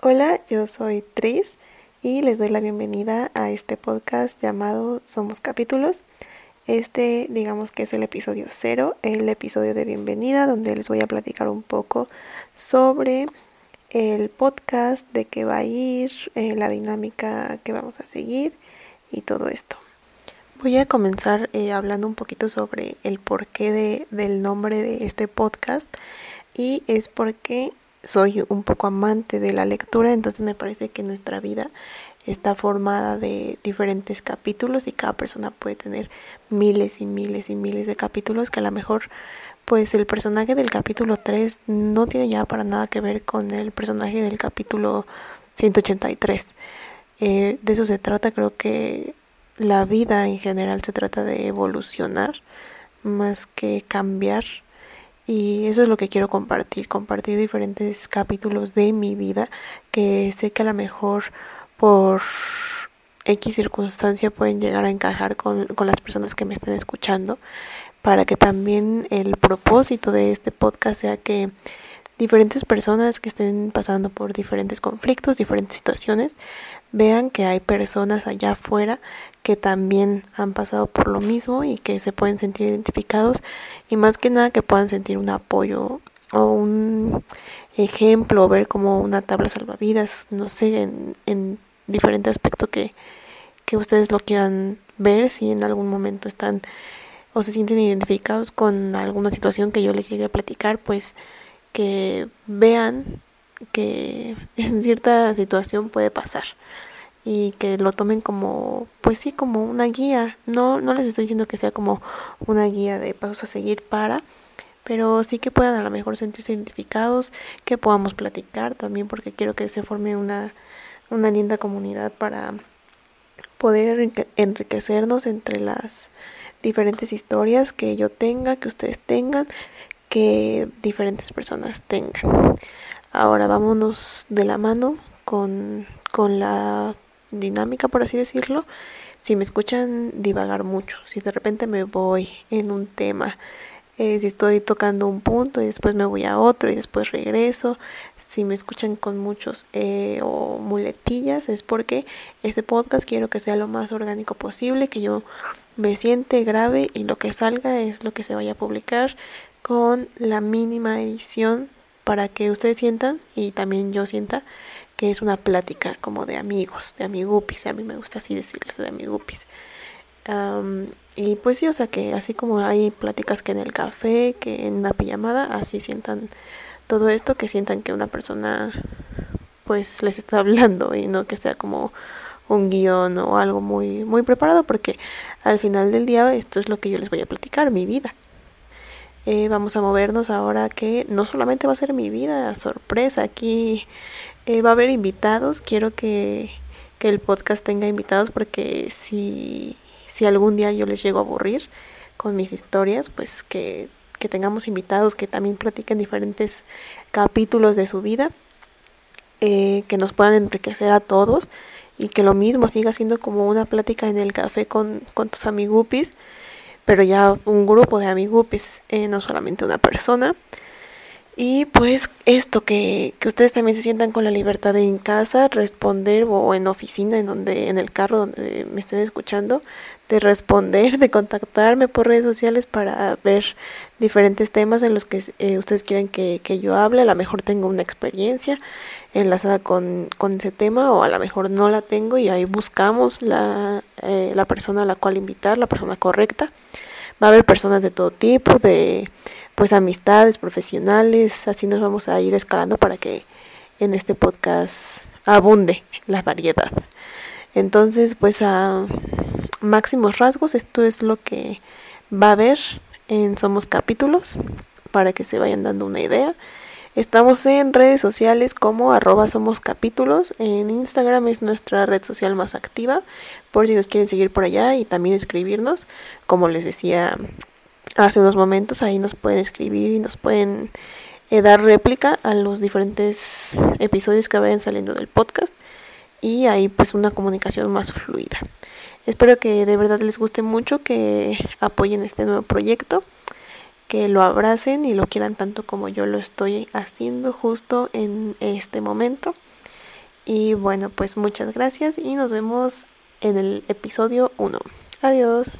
Hola, yo soy Tris y les doy la bienvenida a este podcast llamado Somos Capítulos. Este digamos que es el episodio cero, el episodio de bienvenida donde les voy a platicar un poco sobre el podcast, de qué va a ir, eh, la dinámica que vamos a seguir y todo esto. Voy a comenzar eh, hablando un poquito sobre el porqué de, del nombre de este podcast y es porque soy un poco amante de la lectura, entonces me parece que nuestra vida está formada de diferentes capítulos y cada persona puede tener miles y miles y miles de capítulos que a lo mejor pues el personaje del capítulo 3 no tiene ya para nada que ver con el personaje del capítulo 183. Eh, de eso se trata, creo que la vida en general se trata de evolucionar más que cambiar y eso es lo que quiero compartir, compartir diferentes capítulos de mi vida que sé que a lo mejor por X circunstancia pueden llegar a encajar con, con las personas que me estén escuchando para que también el propósito de este podcast sea que diferentes personas que estén pasando por diferentes conflictos, diferentes situaciones, vean que hay personas allá afuera que también han pasado por lo mismo y que se pueden sentir identificados y más que nada que puedan sentir un apoyo o un ejemplo, ver como una tabla salvavidas, no sé, en, en diferente aspecto que, que ustedes lo quieran ver, si en algún momento están o se sienten identificados con alguna situación que yo les llegue a platicar, pues que vean que en cierta situación puede pasar y que lo tomen como, pues sí, como una guía. No, no les estoy diciendo que sea como una guía de pasos a seguir para, pero sí que puedan a lo mejor sentirse identificados, que podamos platicar también, porque quiero que se forme una, una linda comunidad para poder enriquecernos entre las diferentes historias que yo tenga, que ustedes tengan, que diferentes personas tengan. Ahora vámonos de la mano con, con la dinámica, por así decirlo, si me escuchan divagar mucho, si de repente me voy en un tema, eh, si estoy tocando un punto y después me voy a otro y después regreso, si me escuchan con muchos eh, o muletillas, es porque este podcast quiero que sea lo más orgánico posible, que yo me siente grave y lo que salga es lo que se vaya a publicar con la mínima edición para que ustedes sientan y también yo sienta que es una plática como de amigos, de amigupis, a mí me gusta así decirles, de amigupis. y pues sí, o sea que así como hay pláticas que en el café, que en una pijamada, así sientan todo esto, que sientan que una persona pues les está hablando y no que sea como un guion o algo muy, muy preparado, porque al final del día esto es lo que yo les voy a platicar, mi vida. Eh, vamos a movernos ahora que no solamente va a ser mi vida, sorpresa, aquí eh, va a haber invitados, quiero que, que, el podcast tenga invitados porque si, si algún día yo les llego a aburrir con mis historias, pues que, que tengamos invitados que también platiquen diferentes capítulos de su vida, eh, que nos puedan enriquecer a todos y que lo mismo siga siendo como una plática en el café con, con tus amigupis, pero ya un grupo de amigupis, eh, no solamente una persona. Y pues esto, que, que ustedes también se sientan con la libertad de en casa responder o en oficina, en donde, en el carro donde me estén escuchando, de responder, de contactarme por redes sociales para ver diferentes temas en los que eh, ustedes quieren que, que, yo hable. A lo mejor tengo una experiencia enlazada con, con, ese tema o a lo mejor no la tengo y ahí buscamos la, eh, la persona a la cual invitar, la persona correcta. Va a haber personas de todo tipo, de pues amistades profesionales, así nos vamos a ir escalando para que en este podcast abunde la variedad. Entonces, pues a máximos rasgos, esto es lo que va a haber en Somos Capítulos, para que se vayan dando una idea. Estamos en redes sociales como arroba somos capítulos. En Instagram es nuestra red social más activa, por si nos quieren seguir por allá y también escribirnos. Como les decía hace unos momentos. Ahí nos pueden escribir y nos pueden eh, dar réplica a los diferentes episodios que vayan saliendo del podcast. Y ahí pues una comunicación más fluida. Espero que de verdad les guste mucho, que apoyen este nuevo proyecto, que lo abracen y lo quieran tanto como yo lo estoy haciendo justo en este momento. Y bueno, pues muchas gracias y nos vemos en el episodio 1. Adiós.